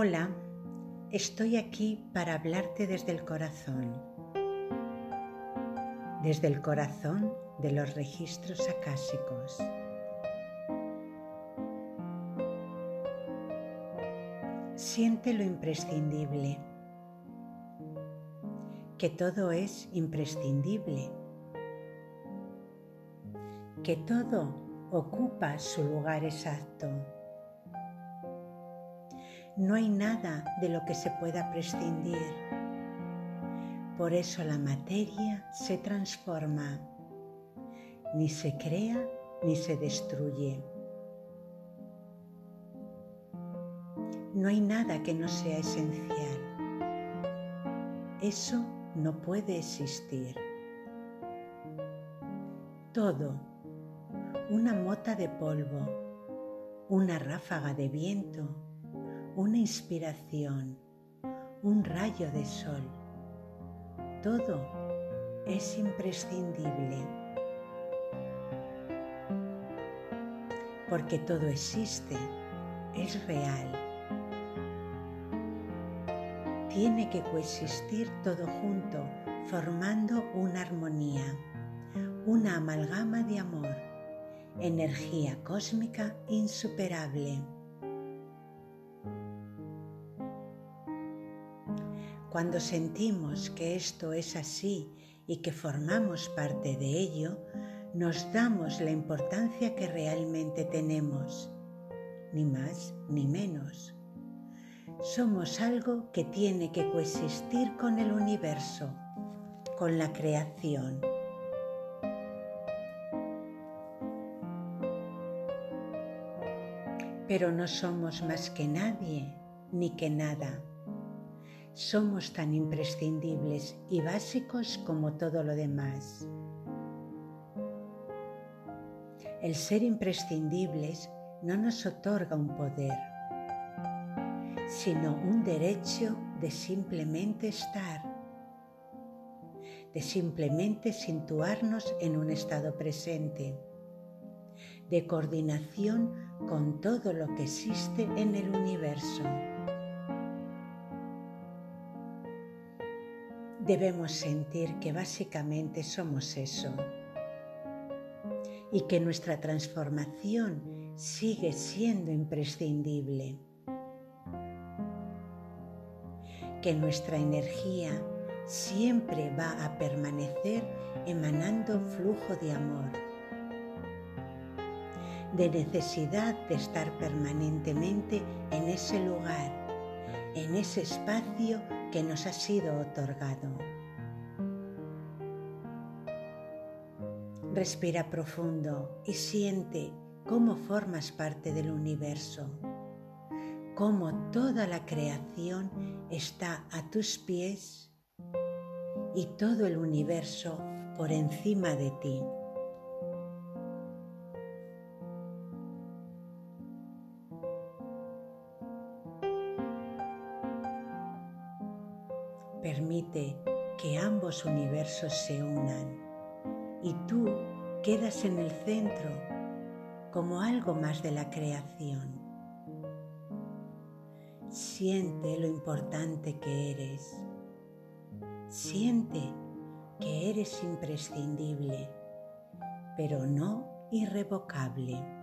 Hola, estoy aquí para hablarte desde el corazón, desde el corazón de los registros acásicos. Siente lo imprescindible, que todo es imprescindible, que todo ocupa su lugar exacto no hay nada de lo que se pueda prescindir. Por eso la materia se transforma, ni se crea ni se destruye. No hay nada que no sea esencial. Eso no puede existir. Todo, una mota de polvo, una ráfaga de viento, una inspiración, un rayo de sol. Todo es imprescindible. Porque todo existe, es real. Tiene que coexistir todo junto, formando una armonía, una amalgama de amor, energía cósmica insuperable. Cuando sentimos que esto es así y que formamos parte de ello, nos damos la importancia que realmente tenemos, ni más ni menos. Somos algo que tiene que coexistir con el universo, con la creación. Pero no somos más que nadie ni que nada somos tan imprescindibles y básicos como todo lo demás. El ser imprescindibles no nos otorga un poder, sino un derecho de simplemente estar, de simplemente situarnos en un estado presente, de coordinación con todo lo que existe en el universo. Debemos sentir que básicamente somos eso y que nuestra transformación sigue siendo imprescindible, que nuestra energía siempre va a permanecer emanando flujo de amor, de necesidad de estar permanentemente en ese lugar, en ese espacio que nos ha sido otorgado. Respira profundo y siente cómo formas parte del universo, cómo toda la creación está a tus pies y todo el universo por encima de ti. Permite que ambos universos se unan y tú quedas en el centro como algo más de la creación. Siente lo importante que eres. Siente que eres imprescindible, pero no irrevocable.